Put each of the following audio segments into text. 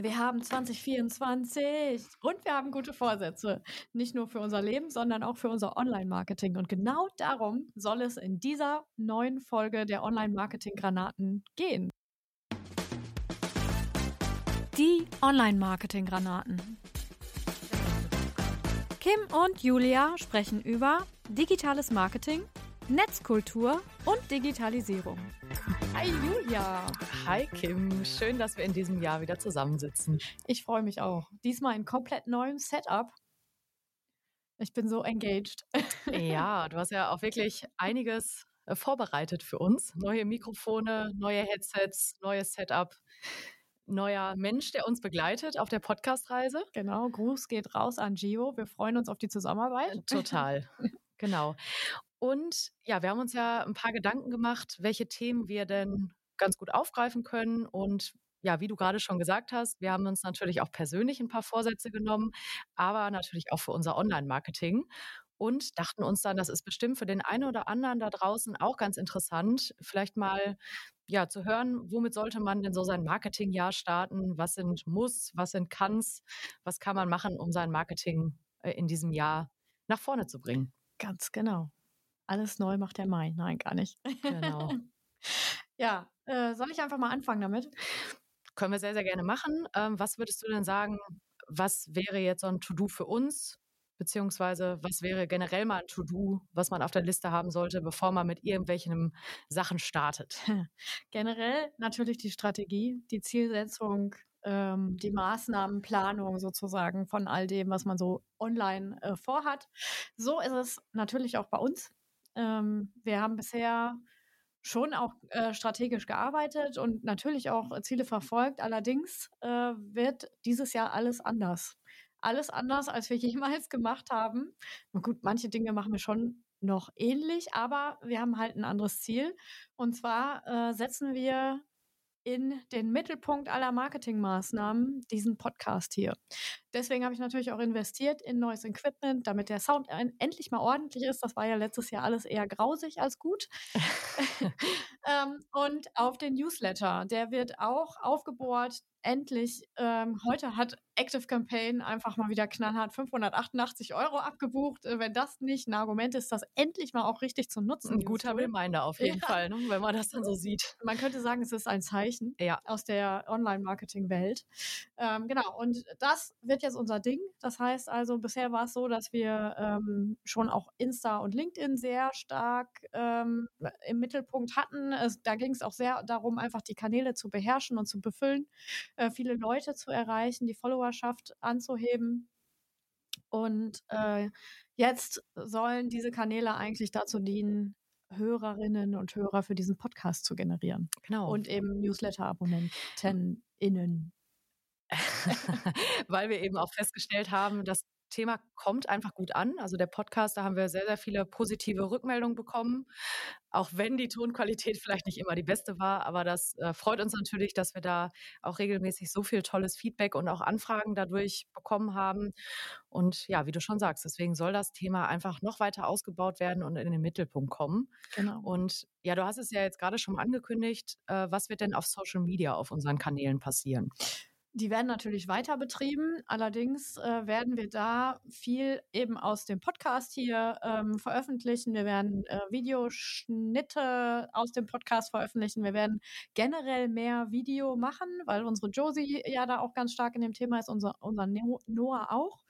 Wir haben 2024 und wir haben gute Vorsätze. Nicht nur für unser Leben, sondern auch für unser Online-Marketing. Und genau darum soll es in dieser neuen Folge der Online-Marketing-Granaten gehen. Die Online-Marketing-Granaten. Kim und Julia sprechen über digitales Marketing, Netzkultur und Digitalisierung. Hi Julia. Hi Kim, schön, dass wir in diesem Jahr wieder zusammensitzen. Ich freue mich auch. Diesmal in komplett neuem Setup. Ich bin so engaged. Ja, du hast ja auch wirklich einiges äh, vorbereitet für uns. Neue Mikrofone, neue Headsets, neues Setup, neuer Mensch, der uns begleitet auf der Podcast-Reise. Genau, Gruß geht raus an Gio. Wir freuen uns auf die Zusammenarbeit. Total. Genau. Und ja, wir haben uns ja ein paar Gedanken gemacht, welche Themen wir denn ganz gut aufgreifen können. Und ja, wie du gerade schon gesagt hast, wir haben uns natürlich auch persönlich ein paar Vorsätze genommen, aber natürlich auch für unser Online-Marketing und dachten uns dann, das ist bestimmt für den einen oder anderen da draußen auch ganz interessant, vielleicht mal ja zu hören, womit sollte man denn so sein Marketingjahr starten? Was sind Muss, was sind Kanns? Was kann man machen, um sein Marketing äh, in diesem Jahr nach vorne zu bringen? Ganz genau. Alles neu macht der Mai. Nein, gar nicht. Genau. ja, äh, soll ich einfach mal anfangen damit? Können wir sehr, sehr gerne machen. Ähm, was würdest du denn sagen, was wäre jetzt so ein To-Do für uns? Beziehungsweise was wäre generell mal ein To-Do, was man auf der Liste haben sollte, bevor man mit irgendwelchen Sachen startet? Generell natürlich die Strategie, die Zielsetzung, ähm, die Maßnahmenplanung sozusagen von all dem, was man so online äh, vorhat. So ist es natürlich auch bei uns. Ähm, wir haben bisher schon auch äh, strategisch gearbeitet und natürlich auch Ziele verfolgt. Allerdings äh, wird dieses Jahr alles anders. Alles anders, als wir jemals gemacht haben. Und gut, manche Dinge machen wir schon noch ähnlich, aber wir haben halt ein anderes Ziel. Und zwar äh, setzen wir in den Mittelpunkt aller Marketingmaßnahmen diesen Podcast hier. Deswegen habe ich natürlich auch investiert in neues Equipment, damit der Sound endlich mal ordentlich ist. Das war ja letztes Jahr alles eher grausig als gut. ähm, und auf den Newsletter, der wird auch aufgebohrt. Endlich, ähm, heute hat Active Campaign einfach mal wieder knallhart 588 Euro abgebucht. Äh, wenn das nicht ein Argument ist, das endlich mal auch richtig zu nutzen. Ein guter Reminder auf jeden ja. Fall, ne? wenn man das dann so sieht. Man könnte sagen, es ist ein Zeichen ja. aus der Online-Marketing-Welt. Ähm, genau, und das wird jetzt unser Ding. Das heißt also, bisher war es so, dass wir ähm, schon auch Insta und LinkedIn sehr stark ähm, im Mittelpunkt hatten. Es, da ging es auch sehr darum, einfach die Kanäle zu beherrschen und zu befüllen, äh, viele Leute zu erreichen, die Follower Followerschaft anzuheben. Und äh, jetzt sollen diese Kanäle eigentlich dazu dienen, Hörerinnen und Hörer für diesen Podcast zu generieren. Genau. Und eben Newsletter-AbonnentInnen. Weil wir eben auch festgestellt haben, dass Thema kommt einfach gut an. Also der Podcast, da haben wir sehr, sehr viele positive Rückmeldungen bekommen, auch wenn die Tonqualität vielleicht nicht immer die beste war. Aber das äh, freut uns natürlich, dass wir da auch regelmäßig so viel tolles Feedback und auch Anfragen dadurch bekommen haben. Und ja, wie du schon sagst, deswegen soll das Thema einfach noch weiter ausgebaut werden und in den Mittelpunkt kommen. Genau. Und ja, du hast es ja jetzt gerade schon angekündigt. Äh, was wird denn auf Social Media auf unseren Kanälen passieren? Die werden natürlich weiter betrieben. Allerdings äh, werden wir da viel eben aus dem Podcast hier ähm, veröffentlichen. Wir werden äh, Videoschnitte aus dem Podcast veröffentlichen. Wir werden generell mehr Video machen, weil unsere Josie ja da auch ganz stark in dem Thema ist, unser, unser Noah auch.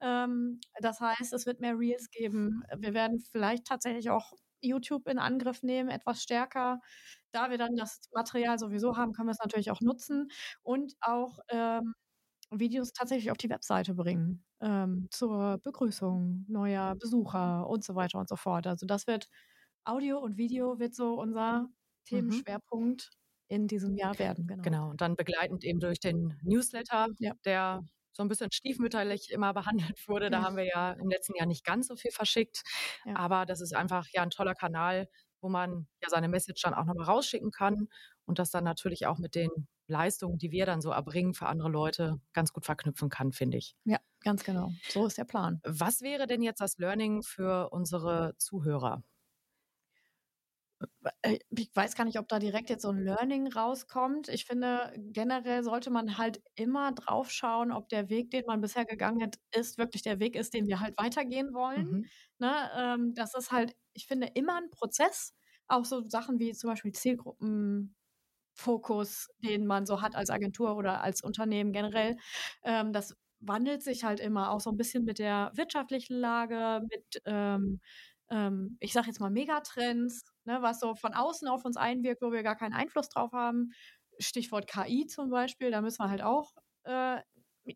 Ähm, das heißt, es wird mehr Reels geben. Wir werden vielleicht tatsächlich auch YouTube in Angriff nehmen, etwas stärker. Da wir dann das Material sowieso haben, können wir es natürlich auch nutzen und auch ähm, Videos tatsächlich auf die Webseite bringen ähm, zur Begrüßung neuer Besucher und so weiter und so fort. Also das wird Audio und Video wird so unser mhm. Themenschwerpunkt in diesem Jahr werden. Genau. genau. Und dann begleitend eben durch den Newsletter, ja. der so ein bisschen stiefmütterlich immer behandelt wurde. Da ja. haben wir ja im letzten Jahr nicht ganz so viel verschickt. Ja. Aber das ist einfach ja ein toller Kanal, wo man ja seine Message dann auch nochmal rausschicken kann und das dann natürlich auch mit den Leistungen, die wir dann so erbringen für andere Leute, ganz gut verknüpfen kann, finde ich. Ja, ganz genau. So ist der Plan. Was wäre denn jetzt das Learning für unsere Zuhörer? Äh, ich weiß gar nicht, ob da direkt jetzt so ein Learning rauskommt. Ich finde, generell sollte man halt immer drauf schauen, ob der Weg, den man bisher gegangen ist, wirklich der Weg ist, den wir halt weitergehen wollen. Mhm. Ne? Ähm, das ist halt, ich finde, immer ein Prozess. Auch so Sachen wie zum Beispiel Zielgruppenfokus, den man so hat als Agentur oder als Unternehmen generell. Ähm, das wandelt sich halt immer auch so ein bisschen mit der wirtschaftlichen Lage, mit ähm, ähm, ich sage jetzt mal Megatrends, ne, was so von außen auf uns einwirkt, wo wir gar keinen Einfluss drauf haben. Stichwort KI zum Beispiel, da müssen wir halt auch äh,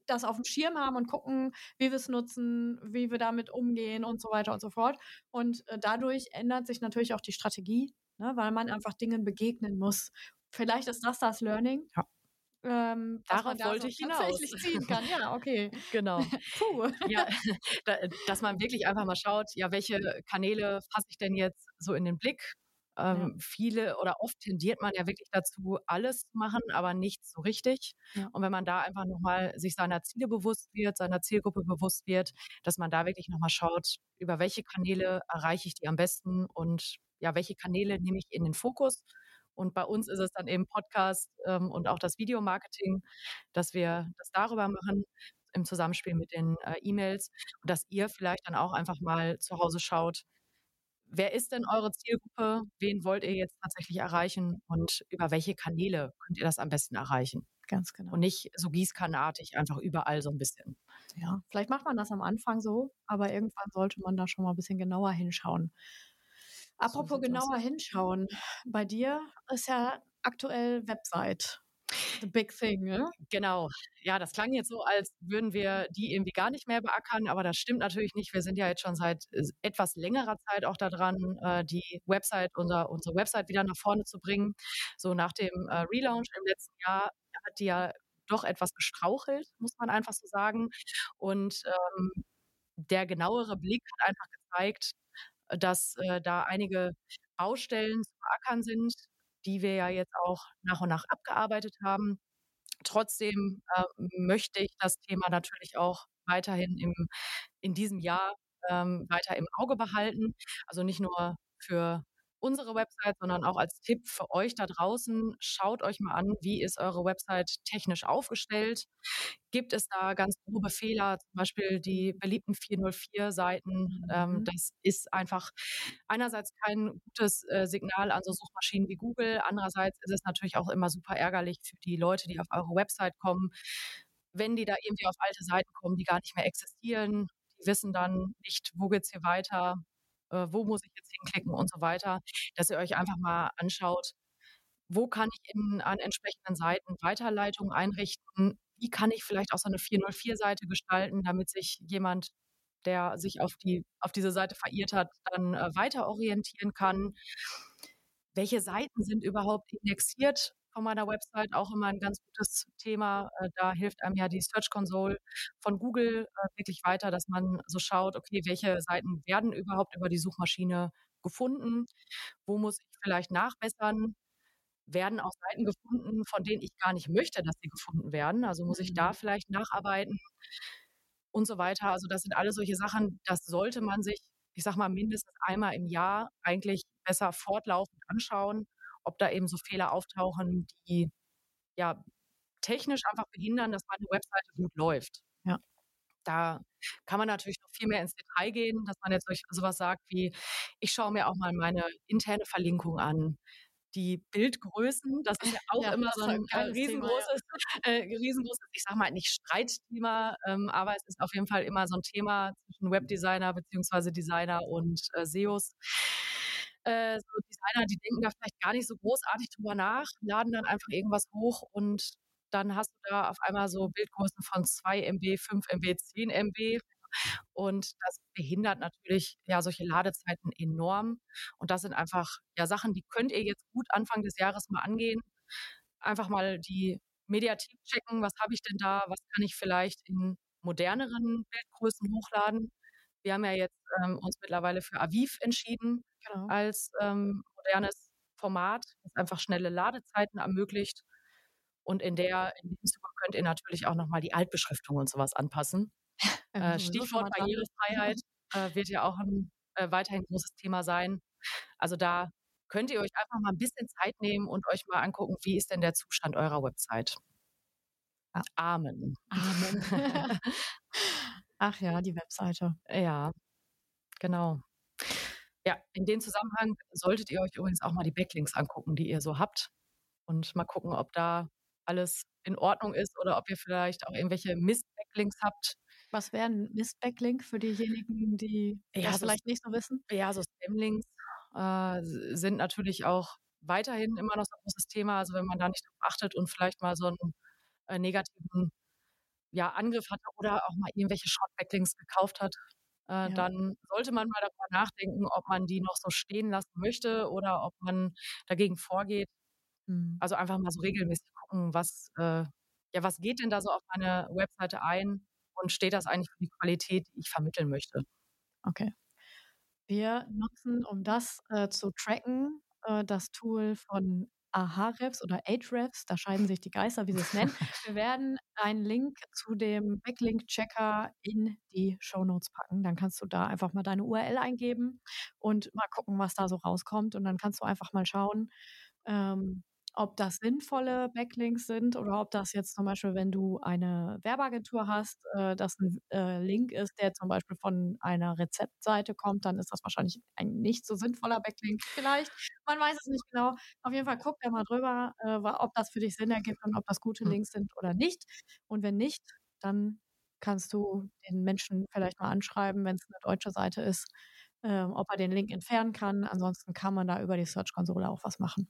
das auf dem Schirm haben und gucken, wie wir es nutzen, wie wir damit umgehen und so weiter und so fort. Und äh, dadurch ändert sich natürlich auch die Strategie, ne, weil man einfach Dingen begegnen muss. Vielleicht ist das das Learning. Ja. Ähm, Darauf wollte ich hinaus. Tatsächlich ziehen kann, ja, okay. genau. Puh. Ja, dass man wirklich einfach mal schaut, ja, welche Kanäle fasse ich denn jetzt so in den Blick? Ähm, ja. Viele oder oft tendiert man ja wirklich dazu, alles zu machen, aber nichts so richtig. Ja. Und wenn man da einfach nochmal sich seiner Ziele bewusst wird, seiner Zielgruppe bewusst wird, dass man da wirklich nochmal schaut, über welche Kanäle erreiche ich die am besten und ja, welche Kanäle nehme ich in den Fokus und bei uns ist es dann eben Podcast ähm, und auch das Videomarketing, dass wir das darüber machen im Zusammenspiel mit den äh, E-Mails und dass ihr vielleicht dann auch einfach mal zu Hause schaut, wer ist denn eure Zielgruppe, wen wollt ihr jetzt tatsächlich erreichen und über welche Kanäle könnt ihr das am besten erreichen. Ganz genau. Und nicht so gießkannenartig, einfach überall so ein bisschen. Ja, vielleicht macht man das am Anfang so, aber irgendwann sollte man da schon mal ein bisschen genauer hinschauen. Apropos genauer hinschauen. Bei dir ist ja aktuell Website. The big thing, ne? Genau. Ja, das klang jetzt so, als würden wir die irgendwie gar nicht mehr beackern, aber das stimmt natürlich nicht. Wir sind ja jetzt schon seit äh, etwas längerer Zeit auch daran, äh, die Website, unser, unsere Website wieder nach vorne zu bringen. So nach dem äh, Relaunch im letzten Jahr hat die ja doch etwas gestrauchelt, muss man einfach so sagen. Und ähm, der genauere Blick hat einfach gezeigt, dass äh, da einige Baustellen zu beackern sind, die wir ja jetzt auch nach und nach abgearbeitet haben. Trotzdem äh, möchte ich das Thema natürlich auch weiterhin im, in diesem Jahr ähm, weiter im Auge behalten. Also nicht nur für unsere Website, sondern auch als Tipp für euch da draußen. Schaut euch mal an, wie ist eure Website technisch aufgestellt. Gibt es da ganz grobe Fehler, zum Beispiel die beliebten 404-Seiten? Ähm, mhm. das ist einfach einerseits kein gutes äh, Signal an so Suchmaschinen wie Google. Andererseits ist es natürlich auch immer super ärgerlich für die Leute, die auf eure Website kommen, wenn die da irgendwie auf alte Seiten kommen, die gar nicht mehr existieren. Die wissen dann nicht, wo geht's hier weiter, äh, wo muss ich jetzt hinklicken und so weiter, dass ihr euch einfach mal anschaut, wo kann ich in, an entsprechenden Seiten Weiterleitungen einrichten, wie kann ich vielleicht auch so eine 404-Seite gestalten, damit sich jemand, der sich auf, die, auf diese Seite verirrt hat, dann äh, weiter orientieren kann. Welche Seiten sind überhaupt indexiert von meiner Website auch immer ein ganz gutes Thema. Äh, da hilft einem ja die Search Console von Google äh, wirklich weiter, dass man so schaut, okay, welche Seiten werden überhaupt über die Suchmaschine gefunden? Wo muss ich vielleicht nachbessern? Werden auch Seiten gefunden, von denen ich gar nicht möchte, dass sie gefunden werden? Also muss ich da mhm. vielleicht nacharbeiten und so weiter. Also das sind alle solche Sachen, das sollte man sich, ich sag mal, mindestens einmal im Jahr eigentlich besser fortlaufend anschauen ob da eben so Fehler auftauchen, die ja technisch einfach behindern, dass meine Webseite gut läuft. Ja. Da kann man natürlich noch viel mehr ins Detail gehen, dass man jetzt sowas sagt wie, ich schaue mir auch mal meine interne Verlinkung an. Die Bildgrößen, das ist ja auch ja, immer so ein, ein riesengroßes, Thema, ja. äh, riesengroßes, ich sage mal nicht Streitthema, ähm, aber es ist auf jeden Fall immer so ein Thema zwischen Webdesigner beziehungsweise Designer und äh, SEOs äh, so Designer, die denken da vielleicht gar nicht so großartig drüber nach, laden dann einfach irgendwas hoch und dann hast du da auf einmal so Bildgrößen von 2 MB, 5 MB, 10 MB. Und das behindert natürlich ja solche Ladezeiten enorm. Und das sind einfach ja Sachen, die könnt ihr jetzt gut Anfang des Jahres mal angehen. Einfach mal die Mediathek checken, was habe ich denn da, was kann ich vielleicht in moderneren Bildgrößen hochladen. Wir haben ja jetzt ähm, uns mittlerweile für Aviv entschieden genau. als ähm, modernes Format, das einfach schnelle Ladezeiten ermöglicht. Und in der, in dem Zuge könnt ihr natürlich auch nochmal die Altbeschriftung und sowas anpassen. Äh, Stichwort Barrierefreiheit äh, wird ja auch ein äh, weiterhin großes Thema sein. Also da könnt ihr euch einfach mal ein bisschen Zeit nehmen und euch mal angucken, wie ist denn der Zustand eurer Website. Ja. Amen. Amen. Ach ja, die Webseite. Ja, genau. Ja, in dem Zusammenhang solltet ihr euch übrigens auch mal die Backlinks angucken, die ihr so habt und mal gucken, ob da alles in Ordnung ist oder ob ihr vielleicht auch irgendwelche Mist-Backlinks habt. Was wäre ein Mist-Backlink für diejenigen, die Ja, das so vielleicht nicht so wissen? Ja, so Spamlinks äh, sind natürlich auch weiterhin immer noch so ein großes Thema. Also wenn man da nicht drauf achtet und vielleicht mal so einen äh, negativen ja, Angriff hatte oder auch mal irgendwelche Short-Backlinks gekauft hat, äh, Ja. dann sollte man mal darüber nachdenken, ob man die noch so stehen lassen möchte oder ob man dagegen vorgeht. Hm. Also einfach mal so regelmäßig gucken, was, äh, ja, was geht denn da so auf meine Webseite ein und steht das eigentlich für die Qualität, die ich vermitteln möchte? Okay. Wir nutzen, um das äh, zu tracken, äh, das Tool von Ahrefs oder Ahrefs. Da scheiden sich die Geister, wie sie es nennen. Wir werden einen Link zu dem Backlink-Checker in die Shownotes packen. Dann kannst du da einfach mal deine URL eingeben und mal gucken, was da so rauskommt. Und dann kannst du einfach mal schauen, ähm, ob das sinnvolle Backlinks sind oder ob das jetzt zum Beispiel, wenn du eine Werbeagentur hast, äh, das ein äh, Link ist, der zum Beispiel von einer Rezeptseite kommt, dann ist das wahrscheinlich ein nicht so sinnvoller Backlink vielleicht. Man weiß es nicht genau. Auf jeden Fall guck da mal drüber, äh, ob das für dich Sinn ergibt und ob das gute Hm. Links sind oder nicht. Und wenn nicht, dann kannst du den Menschen vielleicht mal anschreiben, wenn es eine deutsche Seite ist, ähm, ob er den Link entfernen kann. Ansonsten kann man da über die Search-Konsole auch was machen.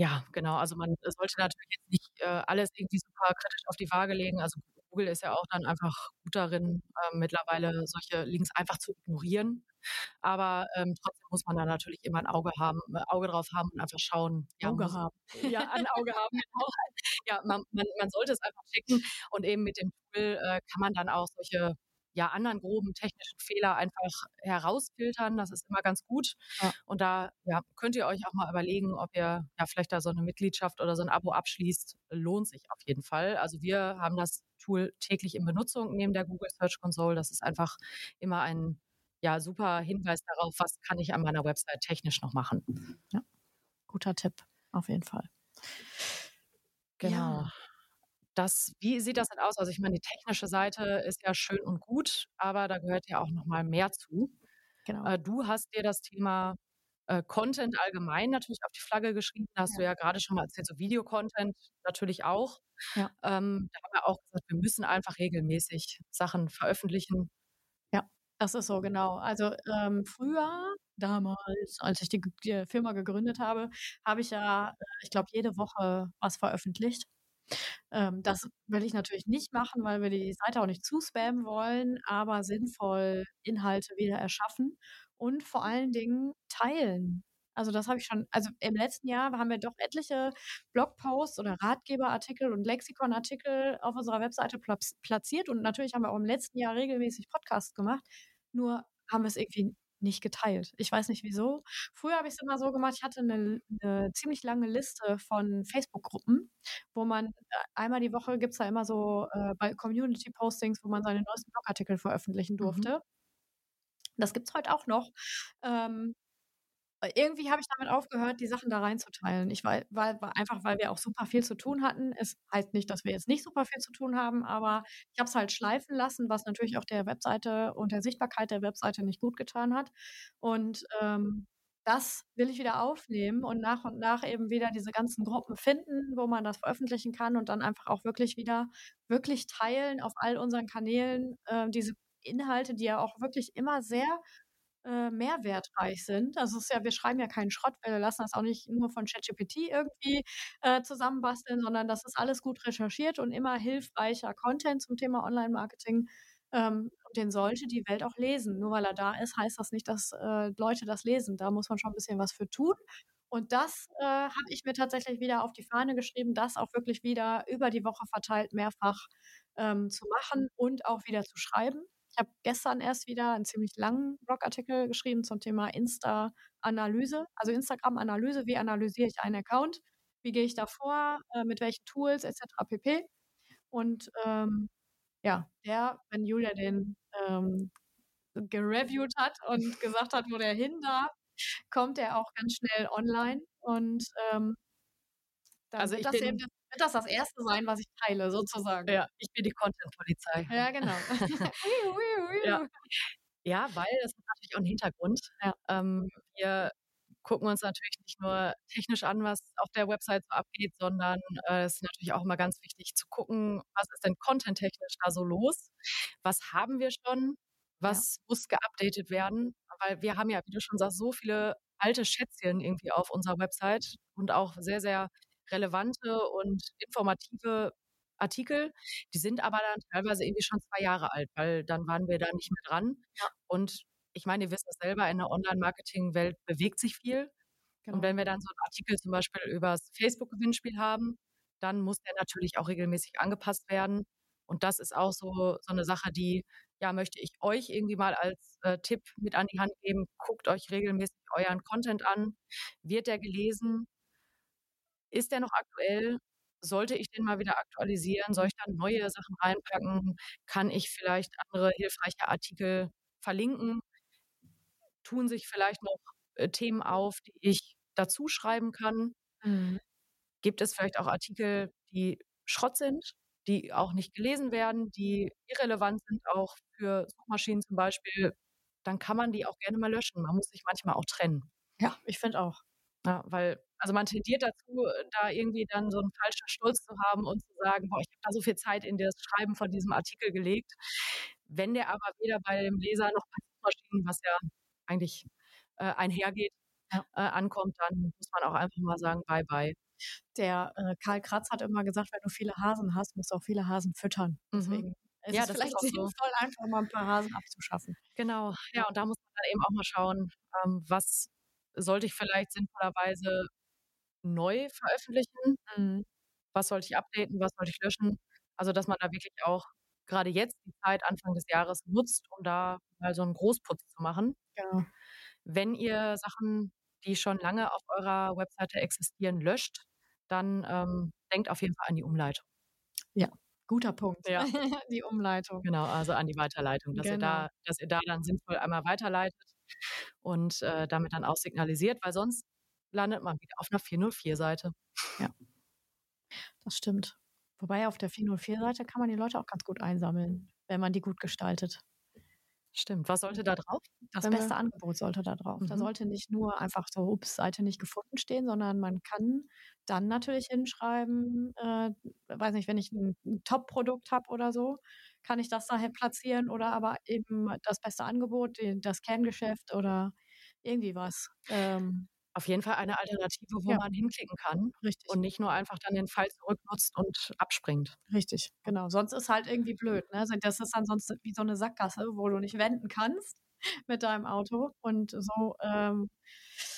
Ja, genau. Also man sollte natürlich jetzt nicht äh, alles irgendwie super kritisch auf die Waage legen. Also Google ist ja auch dann einfach gut darin, äh, mittlerweile solche Links einfach zu ignorieren. Aber ähm, trotzdem muss man da natürlich immer ein Auge haben, äh, Auge drauf haben und einfach schauen. Ja, Auge haben. ja, ein Auge haben. Genau. Ja, man, man, man sollte es einfach checken und eben mit dem Tool äh, kann man dann auch solche ja, anderen groben technischen Fehler einfach herausfiltern. Das ist immer ganz gut. Ja. Und da ja, könnt ihr euch auch mal überlegen, ob ihr ja vielleicht da so eine Mitgliedschaft oder so ein Abo abschließt. Lohnt sich auf jeden Fall. Also wir haben das Tool täglich in Benutzung neben der Google Search Console. Das ist einfach immer ein ja, super Hinweis darauf, was kann ich an meiner Website technisch noch machen. Guter Tipp, auf jeden Fall. Genau. Ja. Das, wie sieht das denn aus? Also ich meine, die technische Seite ist ja schön und gut, aber da gehört ja auch noch mal mehr zu. Genau. Äh, du hast dir das Thema äh, Content allgemein natürlich auf die Flagge geschrieben. Da hast du ja gerade schon mal erzählt, so Videocontent natürlich auch. Ja. Ähm, da haben wir auch gesagt, wir müssen einfach regelmäßig Sachen veröffentlichen. Das ist so, genau. Also ähm, früher, damals, als ich die, die Firma gegründet habe, habe ich ja, äh, ich glaube, jede Woche was veröffentlicht. Ähm, das will ich natürlich nicht machen, weil wir die Seite auch nicht zuspammen wollen, aber sinnvoll Inhalte wieder erschaffen und vor allen Dingen teilen. Also das habe ich schon, also im letzten Jahr haben wir doch etliche Blogposts oder Ratgeberartikel und Lexikonartikel auf unserer Webseite platz- platziert und natürlich haben wir auch im letzten Jahr regelmäßig Podcasts gemacht, nur haben wir es irgendwie nicht geteilt. Ich weiß nicht wieso. Früher habe ich es immer so gemacht, ich hatte eine, eine ziemlich lange Liste von Facebook-Gruppen, wo man äh, einmal die Woche gibt es da immer so äh, bei Community-Postings, wo man seine neuesten Blogartikel veröffentlichen durfte. Das gibt es heute auch noch. Ähm, äh, irgendwie habe ich damit aufgehört, die Sachen da reinzuteilen. Ich weil, weil, weil einfach, weil wir auch super viel zu tun hatten. Es heißt nicht, dass wir jetzt nicht super viel zu tun haben, aber ich habe es halt schleifen lassen, was natürlich auch der Webseite und der Sichtbarkeit der Webseite nicht gut getan hat. Und ähm, das will ich wieder aufnehmen und nach und nach eben wieder diese ganzen Gruppen finden, wo man das veröffentlichen kann und dann einfach auch wirklich wieder wirklich teilen auf all unseren Kanälen äh, diese Inhalte, die ja auch wirklich immer sehr äh, mehrwertreich sind. Also es ist ja, wir schreiben ja keinen Schrott, wir lassen das auch nicht nur von ChatGPT irgendwie äh, zusammenbasteln, sondern das ist alles gut recherchiert und immer hilfreicher Content zum Thema Online-Marketing. Ähm, den sollte die Welt auch lesen. Nur weil er da ist, heißt das nicht, dass äh, Leute das lesen. Da muss man schon ein bisschen was für tun. Und das äh, habe ich mir tatsächlich wieder auf die Fahne geschrieben, das auch wirklich wieder über die Woche verteilt mehrfach ähm, zu machen und auch wieder zu schreiben. Ich habe gestern erst wieder einen ziemlich langen Blogartikel geschrieben zum Thema Insta-Analyse, also Instagram-Analyse. Wie analysiere ich einen Account? Wie gehe ich da vor? Äh, mit welchen Tools etc. pp. Und ähm, ja, der, wenn Julia den ähm, gereviewt hat und gesagt hat, wo der hin darf, kommt der auch ganz schnell online und ähm, Also wird, ich das bin eben, wird das das Erste sein, was ich teile, sozusagen. ja, ich bin die Content-Polizei. Ja, genau. Ja. Ja, weil das hat natürlich auch einen Hintergrund. Ja. Ähm, wir gucken uns natürlich nicht nur technisch an, was auf der Website so abgeht, sondern äh, es ist natürlich auch immer ganz wichtig zu gucken, was ist denn content-technisch da so los? Was haben wir schon? Was muss geupdatet werden? Weil wir haben ja, wie du schon sagst, so viele alte Schätzchen irgendwie auf unserer Website und auch sehr, sehr relevante und informative Artikel. Die sind aber dann teilweise irgendwie schon zwei Jahre alt, weil dann waren wir da nicht mehr dran. Ja. Und ich meine, ihr wisst es selber, in der Online-Marketing-Welt bewegt sich viel. Genau. Und wenn wir dann so einen Artikel zum Beispiel über das Facebook-Gewinnspiel haben, dann muss der natürlich auch regelmäßig angepasst werden. Und das ist auch so, so eine Sache, die, ja, möchte ich euch irgendwie mal als äh, Tipp mit an die Hand geben. Guckt euch regelmäßig euren Content an. Wird der gelesen? Ist der noch aktuell? Sollte ich den mal wieder aktualisieren? Soll ich da neue Sachen reinpacken? Kann ich vielleicht andere hilfreiche Artikel verlinken? Tun sich vielleicht noch äh, Themen auf, die ich dazu schreiben kann? Mhm. Gibt es vielleicht auch Artikel, die Schrott sind, die auch nicht gelesen werden, die irrelevant sind, auch für Suchmaschinen zum Beispiel? Dann kann man die auch gerne mal löschen. Man muss sich manchmal auch trennen. Ja, ich finde auch. Ja, weil, also man tendiert dazu, da irgendwie dann so einen falschen Stolz zu haben und zu sagen, boah, ich habe da so viel Zeit in das Schreiben von diesem Artikel gelegt. Wenn der aber weder bei dem Leser noch bei Suchmaschinen, was ja eigentlich äh, einhergeht, Ja. äh, ankommt, dann muss man auch einfach mal sagen, bye bye. Der äh, Karl Kratz hat immer gesagt, wenn du viele Hasen hast, musst du auch viele Hasen füttern. Mhm. Deswegen ist Ja, es das ist vielleicht auch so. sinnvoll, einfach mal ein paar Hasen abzuschaffen. Genau, ja, und da muss man dann eben auch mal schauen, ähm, was sollte ich vielleicht sinnvollerweise neu veröffentlichen, Mhm. was sollte ich updaten, was sollte ich löschen. Also, dass man da wirklich auch gerade jetzt die Zeit Anfang des Jahres nutzt, um da mal so einen Großputz zu machen. Genau. Wenn ihr Sachen, die schon lange auf eurer Webseite existieren, löscht, dann ähm, denkt auf jeden Fall an die Umleitung. Guter Punkt. Ja. Die Umleitung. Genau, also an die Weiterleitung, dass ihr Genau. da, dass ihr da dann sinnvoll einmal weiterleitet und äh, damit dann auch signalisiert, weil sonst landet man wieder auf einer 404-Seite. Das stimmt. Wobei auf der 404-Seite kann man die Leute auch ganz gut einsammeln, wenn man die gut gestaltet. Stimmt. Was sollte da drauf? Das Wenn wir- beste Angebot sollte da drauf. Da Mhm. sollte nicht nur einfach so, ups, Seite nicht gefunden stehen, sondern man kann dann natürlich hinschreiben, äh, weiß nicht, wenn ich ein, ein Top-Produkt habe oder so, kann ich das daher platzieren oder aber eben das beste Angebot, das Kerngeschäft oder irgendwie was. Ähm, Auf jeden Fall eine Alternative, wo Ja. man hinklicken kann richtig, und nicht nur einfach dann den Pfeil zurücknutzt und abspringt. richtig, genau. Sonst ist halt irgendwie blöd. Ne? Also Das ist ansonsten wie so eine Sackgasse, wo du nicht wenden kannst mit deinem Auto und so ähm,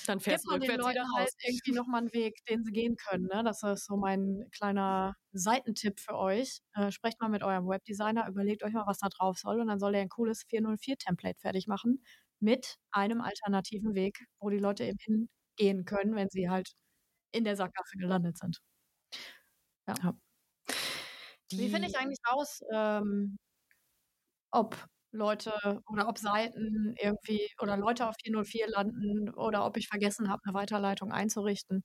Dann gibt fährst du man den wieder Leuten halt irgendwie nochmal einen Weg, den sie gehen können. Ne? Das ist so mein kleiner Seitentipp für euch. Äh, sprecht mal mit eurem Webdesigner, überlegt euch mal, was da drauf soll und dann soll er ein cooles 404-Template fertig machen mit einem alternativen Weg, wo die Leute eben hingehen können, wenn sie halt in der Sackgasse gelandet sind. Wie finde ich eigentlich raus, ähm, ob Leute oder ob Seiten irgendwie oder Leute auf 404 landen oder ob ich vergessen habe, eine Weiterleitung einzurichten?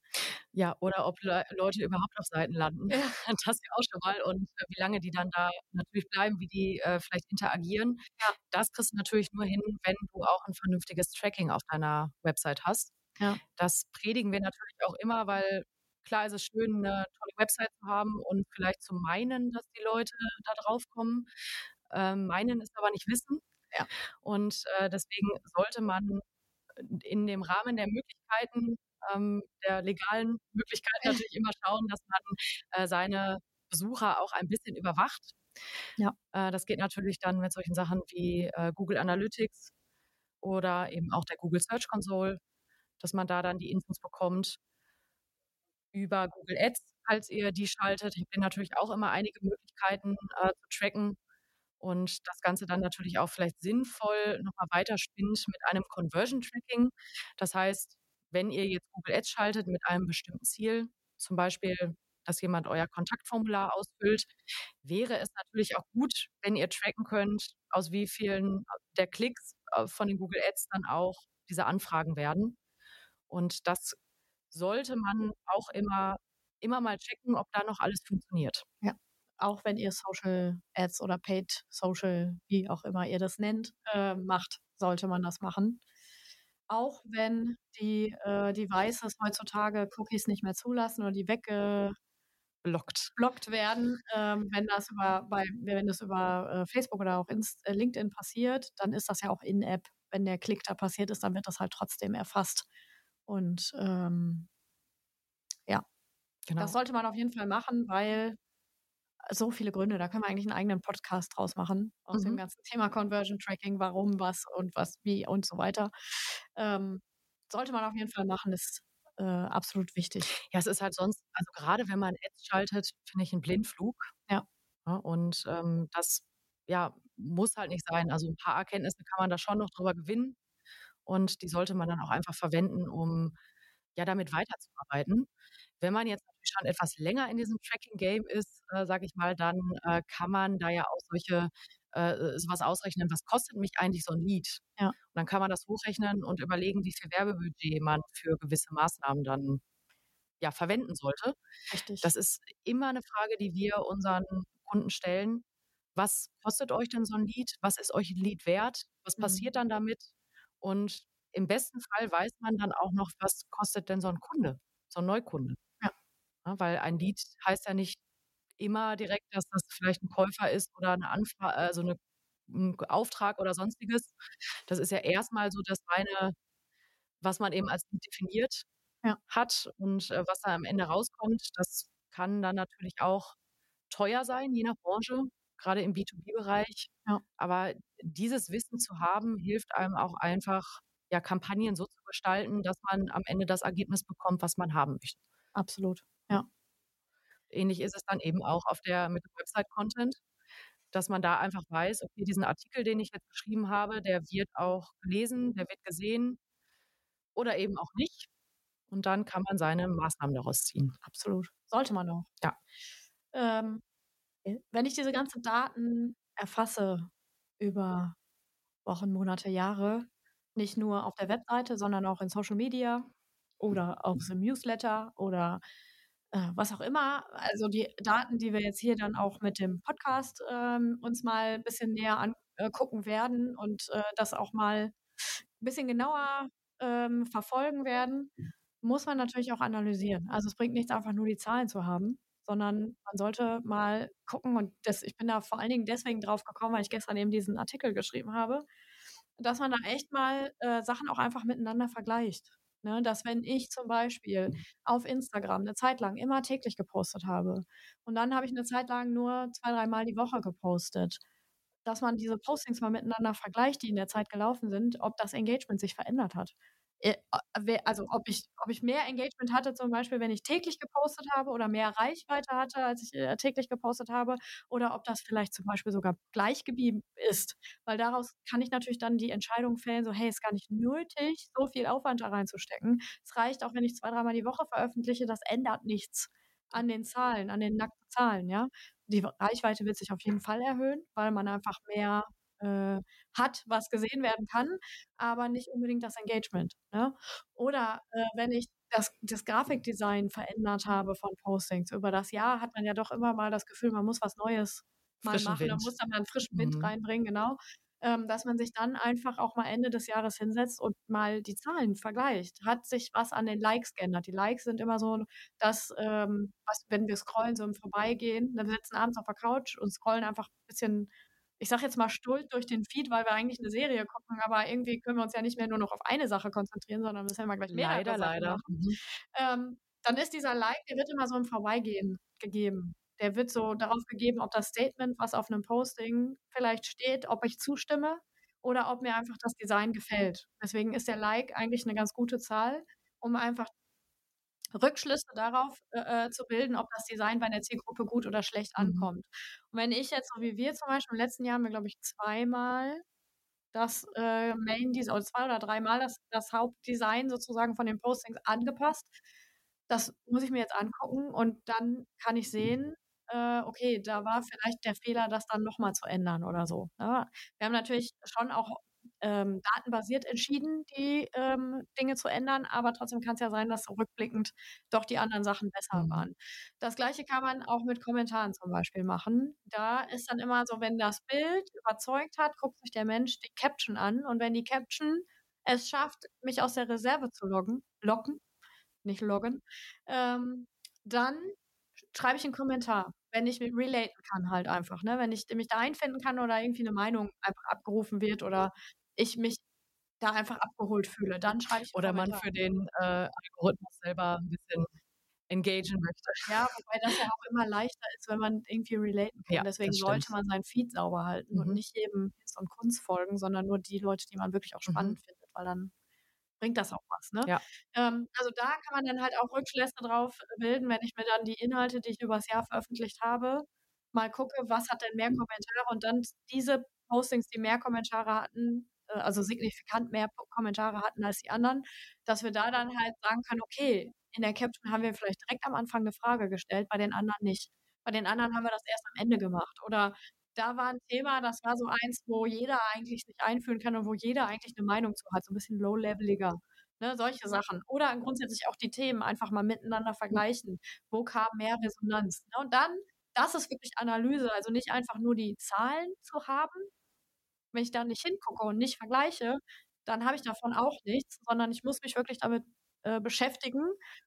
Ja, oder ob Le Leute überhaupt auf Seiten landen. Ja. Das ja auch schon mal und äh, wie lange die dann da natürlich bleiben, wie die äh, vielleicht interagieren. Ja. Das kriegst du natürlich nur hin, wenn du auch ein vernünftiges Tracking auf deiner Website hast. Ja. Das predigen wir natürlich auch immer, weil klar ist es schön, eine tolle Website zu haben und vielleicht zu meinen, dass die Leute da drauf kommen. Ähm, meinen ist aber nicht wissen. Ja. Und äh, deswegen sollte man in dem Rahmen der Möglichkeiten, ähm, der legalen Möglichkeiten natürlich immer schauen, dass man äh, seine Besucher auch ein bisschen überwacht. Ja. Äh, das geht natürlich dann mit solchen Sachen wie äh, Google Analytics oder eben auch der Google Search Console, dass man da dann die Infos bekommt. Über Google Ads, falls ihr die schaltet, habt ihr natürlich auch immer einige Möglichkeiten äh, zu tracken und das Ganze dann natürlich auch vielleicht sinnvoll nochmal weiterspinnt mit einem Conversion Tracking. Das heißt, wenn ihr jetzt Google Ads schaltet mit einem bestimmten Ziel, zum Beispiel, dass jemand euer Kontaktformular ausfüllt, wäre es natürlich auch gut, wenn ihr tracken könnt, aus wie vielen der Klicks äh, von den Google Ads dann auch diese Anfragen werden. Und das sollte man auch immer immer mal checken, ob da noch alles funktioniert. Ja. Auch wenn ihr Social Ads oder Paid Social, wie auch immer ihr das nennt, äh, macht, sollte man das machen. Auch wenn die äh, Devices heutzutage Cookies nicht mehr zulassen oder die wegge blockt. blockt werden. Ähm, wenn das über, bei, wenn das über äh, Facebook oder auch Inst äh, LinkedIn passiert, dann ist das ja auch in-App. Wenn der Klick da passiert ist, dann wird das halt trotzdem erfasst. Und ähm, ja, genau. das sollte man auf jeden Fall machen, weil so viele Gründe, da können wir eigentlich einen eigenen Podcast draus machen, aus mhm. dem ganzen Thema Conversion Tracking, warum, was und was, wie und so weiter. Ähm, sollte man auf jeden Fall machen, ist äh, absolut wichtig. Ja, es ist halt sonst, also gerade wenn man Ads schaltet, finde ich ein Blindflug. Ja. ja und ähm, das ja, muss halt nicht sein. Also ein paar Erkenntnisse kann man da schon noch drüber gewinnen. Und die sollte man dann auch einfach verwenden, um ja damit weiterzuarbeiten. Wenn man jetzt natürlich schon etwas länger in diesem Tracking-Game ist, äh, sage ich mal, dann äh, kann man da ja auch solche äh, sowas ausrechnen, was kostet mich eigentlich so ein Lead? Ja. Und dann kann man das hochrechnen und überlegen, wie viel Werbebudget man für gewisse Maßnahmen dann ja, verwenden sollte. Richtig. Das ist immer eine Frage, die wir unseren Kunden stellen. Was kostet euch denn so ein Lead? Was ist euch ein Lead wert? Was mhm. passiert dann damit? Und im besten Fall weiß man dann auch noch, was kostet denn so ein Kunde, so ein Neukunde. Ja weil ein Lead heißt ja nicht immer direkt, dass das vielleicht ein Käufer ist oder eine Anfrage, also eine, ein Auftrag oder sonstiges. Das ist ja erstmal so das reine, was man eben als Lead definiert ja. hat und äh, was da am Ende rauskommt. Das kann dann natürlich auch teuer sein, je nach Branche, gerade im B2B-Bereich. Ja. Aber dieses Wissen zu haben, hilft einem auch einfach, ja, Kampagnen so zu gestalten, dass man am Ende das Ergebnis bekommt, was man haben möchte. Absolut, ja. Ähnlich ist es dann eben auch auf der mit Website-Content, dass man da einfach weiß, okay, diesen Artikel, den ich jetzt geschrieben habe, der wird auch gelesen, der wird gesehen oder eben auch nicht. Und dann kann man seine Maßnahmen daraus ziehen. Absolut. Sollte man auch. Ja. Ähm, wenn ich diese ganzen Daten erfasse über Wochen, Monate, Jahre, nicht nur auf der Webseite, sondern auch in Social Media oder auf dem Newsletter oder äh, was auch immer. Also die Daten, die wir jetzt hier dann auch mit dem Podcast ähm, uns mal ein bisschen näher angucken werden und äh, das auch mal ein bisschen genauer ähm, verfolgen werden, muss man natürlich auch analysieren. Also es bringt nichts, einfach nur die Zahlen zu haben, sondern man sollte mal gucken und das, ich bin da vor allen Dingen deswegen drauf gekommen, weil ich gestern eben diesen Artikel geschrieben habe dass man da echt mal äh, Sachen auch einfach miteinander vergleicht. Ne? Dass wenn ich zum Beispiel auf Instagram eine Zeit lang immer täglich gepostet habe und dann habe ich eine Zeit lang nur zwei, dreimal die Woche gepostet, dass man diese Postings mal miteinander vergleicht, die in der Zeit gelaufen sind, ob das Engagement sich verändert hat. Äh, also ob ich, ob ich mehr Engagement hatte, zum Beispiel, wenn ich täglich gepostet habe oder mehr Reichweite hatte, als ich äh, täglich gepostet habe, oder ob das vielleicht zum Beispiel sogar gleich geblieben ist. Weil daraus kann ich natürlich dann die Entscheidung fällen, so, hey, ist gar nicht nötig, so viel Aufwand da reinzustecken. Es reicht auch, wenn ich zwei, dreimal die Woche veröffentliche, das ändert nichts an den Zahlen, an den nackten Zahlen, ja. Die Reichweite wird sich auf jeden Fall erhöhen, weil man einfach mehr äh, hat, was gesehen werden kann, aber nicht unbedingt das Engagement. Ne? Oder äh, wenn ich das, das Grafikdesign verändert habe von Postings über das Jahr, hat man ja doch immer mal das Gefühl, man muss was Neues mal frischen machen, man muss dann mal einen frischen Wind mhm. reinbringen, genau. Ähm, dass man sich dann einfach auch mal Ende des Jahres hinsetzt und mal die Zahlen vergleicht. Hat sich was an den Likes geändert? Die Likes sind immer so, dass, ähm, was, wenn wir scrollen, so im Vorbeigehen, dann sitzen abends auf der Couch und scrollen einfach ein bisschen ich sage jetzt mal Stult durch den Feed, weil wir eigentlich eine Serie gucken, aber irgendwie können wir uns ja nicht mehr nur noch auf eine Sache konzentrieren, sondern müssen ja mal gleich mehrere leider, Sachen leider. machen. Mhm. Ähm, dann ist dieser Like, der wird immer so im Vorbeigehen gegeben. Der wird so darauf gegeben, ob das Statement, was auf einem Posting vielleicht steht, ob ich zustimme oder ob mir einfach das Design gefällt. Deswegen ist der Like eigentlich eine ganz gute Zahl, um einfach Rückschlüsse darauf äh, äh, zu bilden, ob das Design bei der Zielgruppe gut oder schlecht mhm. ankommt. Und wenn ich jetzt, so wie wir zum Beispiel im letzten Jahr, haben wir, glaube ich, zweimal das äh, Main Design, oder zwei oder dreimal das, das Hauptdesign sozusagen von den Postings angepasst. Das muss ich mir jetzt angucken und dann kann ich sehen, äh, okay, da war vielleicht der Fehler, das dann nochmal zu ändern oder so. Ja, ne? wir haben natürlich schon auch ähm, datenbasiert entschieden, die ähm, Dinge zu ändern, aber trotzdem kann es ja sein, dass rückblickend doch die anderen Sachen besser Mhm. waren. Das gleiche kann man auch mit Kommentaren zum Beispiel machen. Da ist dann immer so, wenn das Bild überzeugt hat, guckt sich der Mensch die Caption an und wenn die Caption es schafft, mich aus der Reserve zu loggen, locken, nicht loggen, ähm, dann schreibe ich einen Kommentar, wenn ich mit relaten kann halt einfach, ne? Wenn ich mich da einfinden kann oder irgendwie eine Meinung einfach abgerufen wird oder ich mich da einfach abgeholt fühle, dann schreibe ich Oder man für den, äh, Algorithmus selber 'n bisschen engagen möchte. Ja, wobei das ja auch immer leichter ist, wenn man irgendwie relaten kann. Ja, Deswegen sollte man seinen Feed sauber halten und Mhm. nicht jedem Hinz und Kunst folgen, sondern nur die Leute, die man wirklich auch Mhm. spannend findet, weil dann bringt das auch was, ne? Ja. Ähm, also, da kann man dann halt auch Rückschlüsse drauf bilden, wenn ich mir dann die Inhalte, die ich übers Jahr veröffentlicht habe, mal gucke, was hat denn mehr Kommentare und dann diese Postings, die mehr Kommentare hatten, also signifikant mehr Kommentare hatten als die anderen, dass wir da dann halt sagen können: „Okay, in der Caption haben wir vielleicht direkt am Anfang 'ne Frage gestellt, bei den anderen nicht. Bei den anderen haben wir das erst am Ende gemacht.“ Oder da war 'n Thema, das war so eins, wo jeder eigentlich sich einfühlen kann und wo jeder eigentlich 'ne Meinung zu hat, so 'n bisschen low-leveliger, ne, solche Sachen. Oder grundsätzlich auch die Themen einfach mal miteinander vergleichen. Wo kam mehr Resonanz, ne? Und dann das ist wirklich Analyse, also nicht einfach nur die Zahlen zu haben. Wenn ich da nicht hingucke und nicht vergleiche, dann habe ich davon auch nichts, sondern ich muss mich wirklich damit, äh, beschäftigen,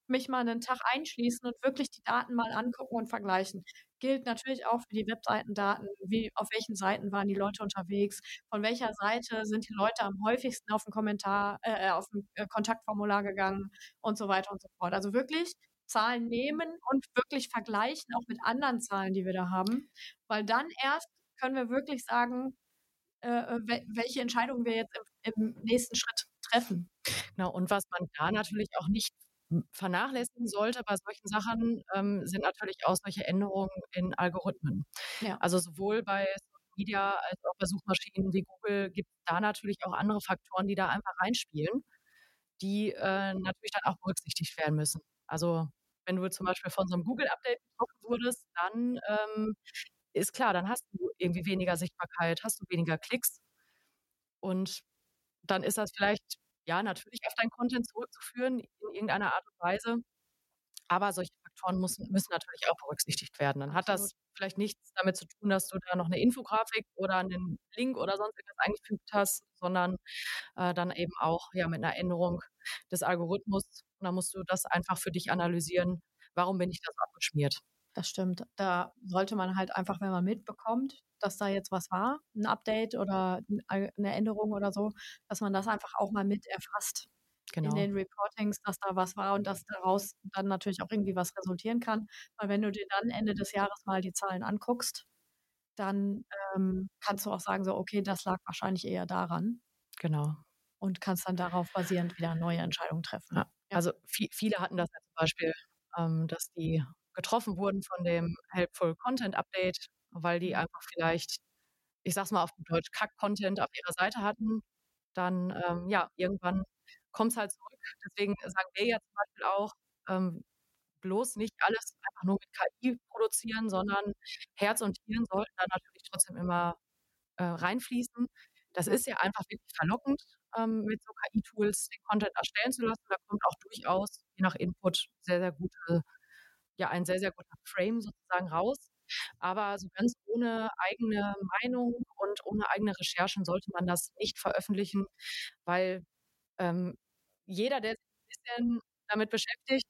mich mal 'nen Tag einschließen und wirklich die Daten mal angucken und vergleichen. Gilt natürlich auch für die Webseitendaten. Wie auf welchen Seiten waren die Leute unterwegs? Von welcher Seite sind die Leute am häufigsten auf 'n Kommentar äh, äh, auf 'n, äh, Kontaktformular gegangen und so weiter und so fort. Also wirklich Zahlen nehmen und wirklich vergleichen, auch mit anderen Zahlen, die wir da haben, weil dann erst können wir wirklich sagen, äh, äh, wel welche Entscheidungen wir jetzt im im nächsten Schritt treffen. Genau, und was man da natürlich auch nicht vernachlässigen sollte bei solchen Sachen, ähm, sind natürlich auch solche Änderungen in Algorithmen. Ja. Also, sowohl bei Social Media als auch bei Suchmaschinen wie Google gibt's da natürlich auch andere Faktoren, die da einfach reinspielen, die, äh, natürlich dann auch berücksichtigt werden müssen. Also, wenn du zum Beispiel von so 'nem Google-Update betroffen wurdest, dann, ähm, ist klar, dann hast du irgendwie weniger Sichtbarkeit, hast du weniger Klicks. Und dann ist das vielleicht, ja, natürlich auf deinen Content zurückzuführen in irgendeiner Art und Weise. Aber solche Faktoren mussen müssen natürlich auch berücksichtigt werden. Dann hat das vielleicht nichts damit zu tun, dass du da noch 'ne Infografik oder 'nen Link oder sonst irgendwas eingefügt hast, sondern, äh, dann eben auch, ja, mit 'ner Änderung des Algorithmus. Und dann musst du das einfach für dich analysieren: „Warum bin ich da so abgeschmiert?“ Das stimmt. Da sollte man halt einfach, wenn man mitbekommt, dass da jetzt was war, 'n Update oder 'n Al 'ne Änderung oder so, dass man das einfach auch mal mit erfasst in Genau. den Reportings, dass da was war und dass daraus dann natürlich auch irgendwie was resultieren kann. Weil wenn du dir dann Ende des Jahres mal die Zahlen anguckst, dann, ähm, kannst du auch sagen so: „Okay, das lag wahrscheinlich eher daran.“ Genau. Und kannst dann darauf basierend wieder neue Entscheidungen treffen. Ja. Ja. Also, vie viele hatten das ja zum Beispiel, ähm, dass die getroffen wurden von dem Helpful Content Update, weil die Mhm. einfach vielleicht, ich sage es mal auf gut Deutsch, Kack-Content auf ihrer Seite hatten. Dann, ähm, ja, irgendwann kommt's halt zurück. Deswegen sagen wir ja zum Beispiel auch, ähm, bloß nicht alles einfach nur mit KI produzieren, sondern Herz und Hirn sollten da natürlich trotzdem immer, äh, reinfließen. Das ist ja einfach wirklich verlockend, ähm, mit so KI-Tools den Content erstellen zu lassen. Da kommt auch durchaus je nach Input sehr, sehr gute ja, ein sehr, sehr guter Frame sozusagen raus. Aber so ganz ohne eigene Meinung und ohne eigene Recherchen sollte man das nicht veröffentlichen, weil, ähm, jeder, der sich 'n bisschen damit beschäftigt,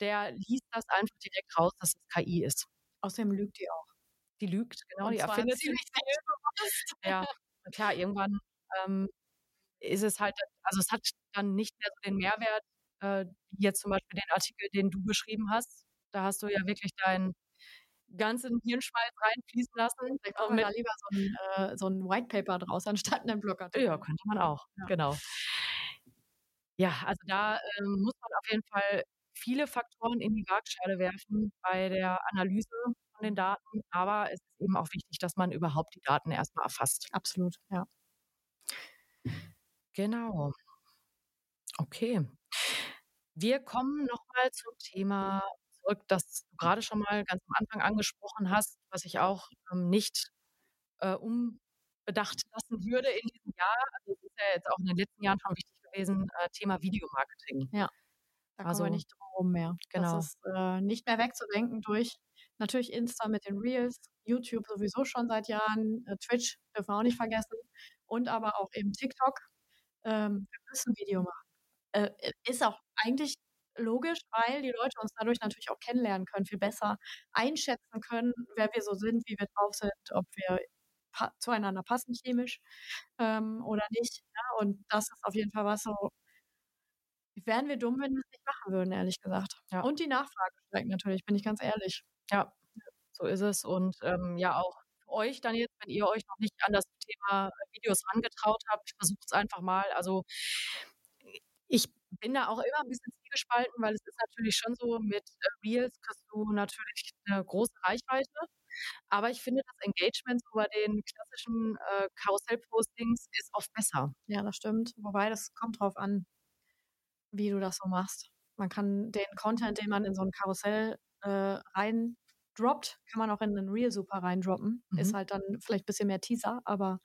der liest das einfach direkt raus, dass es KI ist. Außerdem lügt die auch. Die lügt, genau, Und die erfindet ziemlich selbstbewusst. Ja, klar, irgendwann, ähm, ist es halt also, es hat dann nicht mehr so den Mehrwert, äh, wie jetzt zum Beispiel den Artikel, den du geschrieben hast. Da hast du ja wirklich deinen ganzen Hirnschmalz reinfließen lassen. Vielleicht machen wir da lieber so 'n äh, so 'n White Paper draus anstatt 'nen Blogartikel. Ja, könnte man auch, Ja. genau. Ja, also, da, ähm, muss man auf jeden Fall viele Faktoren in die Waagschale werfen bei der Analyse von den Daten, aber es ist eben auch wichtig, dass man überhaupt die Daten erst mal erfasst. Absolut, ja. Genau. Okay. Wir kommen noch mal zum Thema zurück, das du grade schon mal ganz am Anfang angesprochen hast, was ich auch, ähm, nicht, äh, unbedacht lassen würde in diesem Jahr. Also, es ist ja jetzt auch in den letzten Jahren schon wichtig gewesen, äh, Thema Videomarketing. Ja, da kommen Also wir nicht drum rum mehr. Genau. Das ist äh, nicht mehr wegzudenken durch natürlich Insta mit den Reels, YouTube sowieso schon seit Jahren, äh, Twitch dürfen wir auch nicht vergessen und aber auch eben TikTok. Ähm, wir müssen Video machen. Äh, ist auch eigentlich logisch, weil die Leute uns dadurch natürlich auch kennenlernen können, viel besser einschätzen können, wer wir so sind, wie wir drauf sind, ob wir pa zueinander passen chemisch ähm, oder nicht. Ja, und das ist auf jeden Fall was so wären wir dumm, wenn wir es nicht machen würden, ehrlich gesagt. Ja. Und die Nachfrage steigt natürlich, bin ich ganz ehrlich. Ja, so ist es. Und ähm, ja, auch euch dann jetzt, wenn ihr euch noch nicht an das Thema Videos rangetraut habt, versucht es einfach mal. Also ich bin da auch immer ein bisschen zwiegespalten, weil es ist natürlich schon so, mit äh, Reels kriegst du natürlich eine große Reichweite. Aber ich finde, das Engagement bei den klassischen äh, Karussell-Postings ist oft besser. Ja, das stimmt. Wobei, das kommt drauf an, wie du das so machst. Man kann den Content, den man in so ein Karussell äh, reindroppt, kann man auch in einen Reel super reindroppen. Mhm. Ist halt dann vielleicht ein bisschen mehr Teaser, aber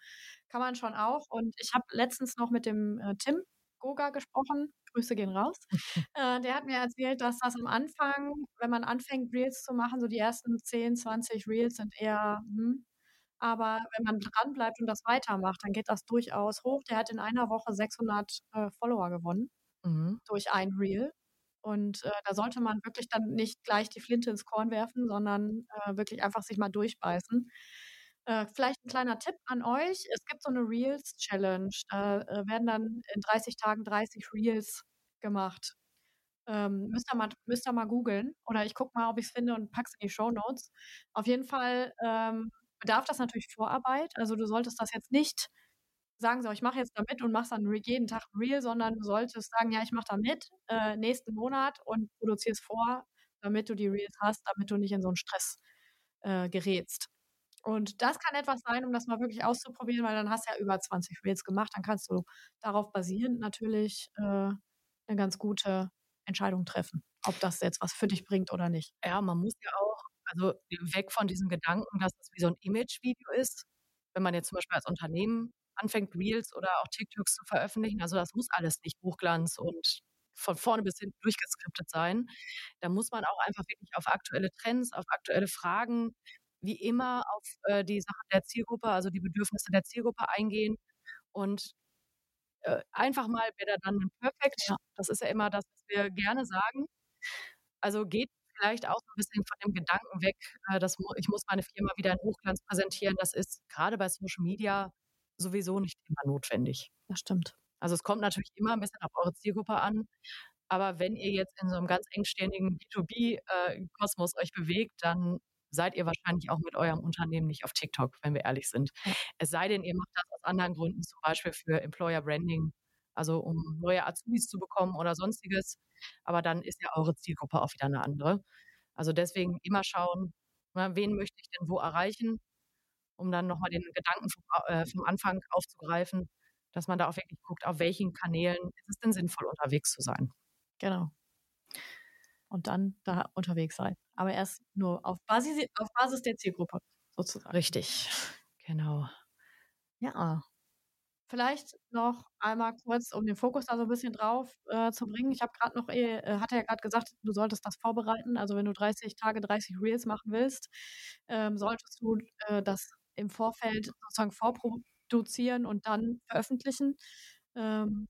kann man schon auch. Und ich habe letztens noch mit dem äh, Tim Goga gesprochen. Grüße gehen raus. äh, der hat mir erzählt, dass das am Anfang, wenn man anfängt, Reels zu machen, so die ersten 10, 20 Reels sind eher, hm, aber wenn man dran bleibt und das weitermacht, dann geht das durchaus hoch. Der hat in einer Woche 600 äh, Follower gewonnen Mhm. durch ein Reel. Und äh, da sollte man wirklich dann nicht gleich die Flinte ins Korn werfen, sondern äh, wirklich einfach sich mal durchbeißen. Äh, vielleicht ein kleiner Tipp an euch. Es gibt so eine Reels-Challenge. Da äh, werden dann in 30 Tagen 30 Reels gemacht. Ähm, müsst, ihr mal, mal googeln. Oder ich gucke mal, ob ich es finde und packe es in die Show Notes. Auf jeden Fall ähm, bedarf das natürlich Vorarbeit. Also du solltest das jetzt nicht sagen, so, ich mache jetzt da mit und machst dann jeden Tag ein Reel, sondern du solltest sagen, ja, ich mache da mit äh, nächsten Monat und produzierst vor, damit du die Reels hast, damit du nicht in so einen Stress äh, gerätst. Und das kann etwas sein, um das mal wirklich auszuprobieren, weil dann hast du ja über 20 Reels gemacht. Dann kannst du darauf basierend natürlich äh, eine ganz gute Entscheidung treffen, ob das jetzt was für dich bringt oder nicht. Ja, man muss ja auch, also weg von diesem Gedanken, dass das wie so ein Image-Video ist, wenn man jetzt zum Beispiel als Unternehmen anfängt, Reels oder auch TikToks zu veröffentlichen. Also das muss alles nicht Hochglanz und von vorne bis hinten durchgeskriptet sein. Da muss man auch einfach wirklich auf aktuelle Trends, auf aktuelle Fragen, wie immer auf äh, die Sachen der Zielgruppe, also die Bedürfnisse der Zielgruppe eingehen und äh, einfach mal better done than perfect. Ja. Das ist ja immer das, was wir gerne sagen. Also geht vielleicht auch so ein bisschen von dem Gedanken weg, äh, dass ich muss meine Firma wieder in Hochglanz präsentieren. Das ist gerade bei Social Media sowieso nicht immer notwendig. Das stimmt. Also es kommt natürlich immer ein bisschen auf eure Zielgruppe an. Aber wenn ihr jetzt in so einem ganz engständigen B2B-Kosmos euch bewegt, dann seid ihr wahrscheinlich auch mit eurem Unternehmen nicht auf TikTok, wenn wir ehrlich sind. Es sei denn, ihr macht das aus anderen Gründen, zum Beispiel für Employer Branding, also um neue Azubis zu bekommen oder sonstiges. Aber dann ist ja eure Zielgruppe auch wieder eine andere. Also deswegen immer schauen, na, wen möchte ich denn wo erreichen, um dann nochmal den Gedanken vom, äh, vom Anfang aufzugreifen, dass man da auch wirklich guckt, auf welchen Kanälen ist es denn sinnvoll, unterwegs zu sein. Genau. Und dann da unterwegs sein. Aber erst nur auf Basis, auf Basis der Zielgruppe sozusagen. Richtig, genau. Ja. Vielleicht noch einmal kurz, um den Fokus da so ein bisschen drauf äh, zu bringen. Ich habe gerade noch, eh, äh, hatte ja gerade gesagt, du solltest das vorbereiten. Also wenn du 30 Tage 30 Reels machen willst, ähm, solltest du äh, das im Vorfeld sozusagen vorproduzieren und dann veröffentlichen. Ähm,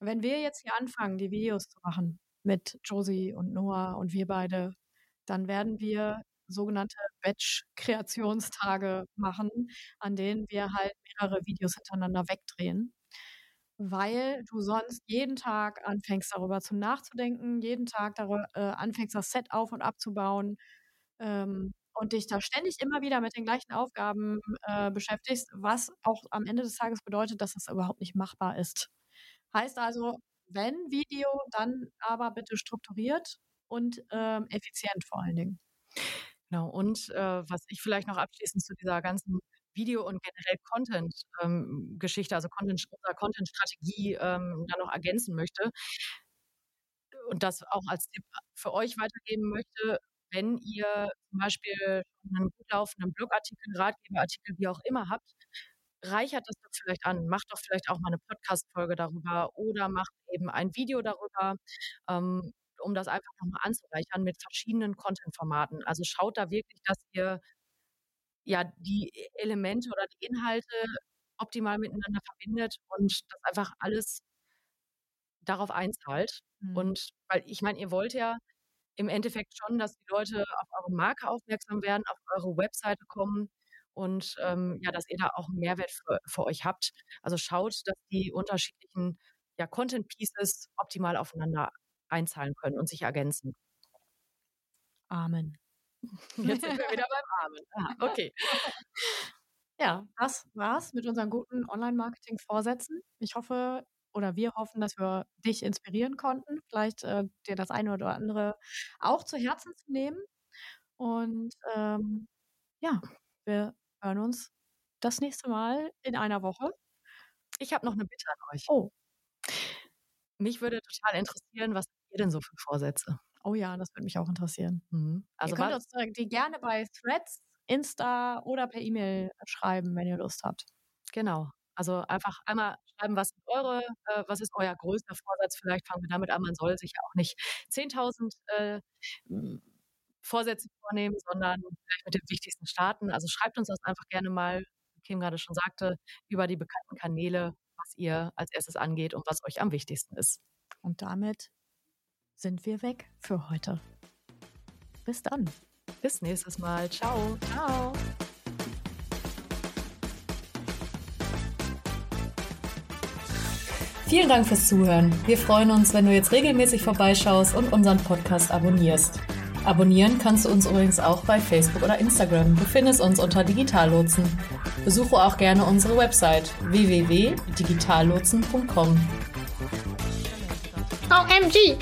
wenn wir jetzt hier anfangen, die Videos zu machen mit Josie und Noah und wir beide, dann werden wir sogenannte Batch-Kreationstage machen, an denen wir halt mehrere Videos hintereinander wegdrehen, weil du sonst jeden Tag anfängst darüber zu nachzudenken, jeden Tag darüber, äh, anfängst das Set auf und abzubauen ähm, und dich da ständig immer wieder mit den gleichen Aufgaben äh, beschäftigst, was auch am Ende des Tages bedeutet, dass das überhaupt nicht machbar ist. Heißt also, wenn Video, dann aber bitte strukturiert und ähm, effizient vor allen Dingen. Genau. Und äh, was ich vielleicht noch abschließend zu dieser ganzen Video- und generell Content-Geschichte, also Content, unserer Content-Strategie ähm, dann noch ergänzen möchte und das auch als Tipp für euch weitergeben möchte, wenn ihr zum Beispiel einen gut laufenden Blogartikel, Ratgeberartikel, wie auch immer habt, reichert das doch vielleicht an. Macht doch vielleicht auch mal eine Podcast-Folge darüber oder macht eben ein Video darüber, ähm, um das einfach nochmal anzureichern mit verschiedenen Content-Formaten. Also schaut da wirklich, dass ihr ja die Elemente oder die Inhalte optimal miteinander verbindet und das einfach alles darauf einzahlt. Mhm. Und weil ich meine, ihr wollt ja im Endeffekt schon, dass die Leute auf eure Marke aufmerksam werden, auf eure Webseite kommen und ähm, ja, dass ihr da auch einen Mehrwert für, für euch habt. Also schaut, dass die unterschiedlichen ja, Content Pieces optimal aufeinander einzahlen können und sich ergänzen. Amen. Jetzt sind wir wieder beim Amen. Aha, okay. Ja, das war's mit unseren guten Online-Marketing-Vorsätzen. Ich hoffe oder wir hoffen, dass wir dich inspirieren konnten, vielleicht äh, dir das eine oder andere auch zu Herzen zu nehmen. Und ähm, ja, wir hören uns das nächste Mal in einer Woche. Ich habe noch eine Bitte an euch. Oh. Mich würde total interessieren, was ihr denn so für Vorsätze? Oh ja, das würde mich auch interessieren. Mhm. Also ihr könnt uns die gerne bei Threads, Insta oder per E-Mail schreiben, wenn ihr Lust habt. Genau. Also einfach einmal schreiben, was ist eure, äh, was ist euer größter Vorsatz? Vielleicht fangen wir damit an. Man soll sich ja auch nicht 10.000 äh, Vorsätze vornehmen, sondern vielleicht mit dem wichtigsten starten. Also schreibt uns das einfach gerne mal, wie Kim gerade schon sagte, über die bekannten Kanäle, was ihr als erstes angeht und was euch am wichtigsten ist. Und damit sind wir weg für heute. Bis dann. Bis nächstes Mal. Ciao. Ciao. Vielen Dank fürs Zuhören. Wir freuen uns, wenn du jetzt regelmäßig vorbeischaust und unseren Podcast abonnierst. Abonnieren kannst du uns übrigens auch bei Facebook oder Instagram. Du findest uns unter Digitallotsen. Besuche auch gerne unsere Website www.digitallotsen.com. OMG!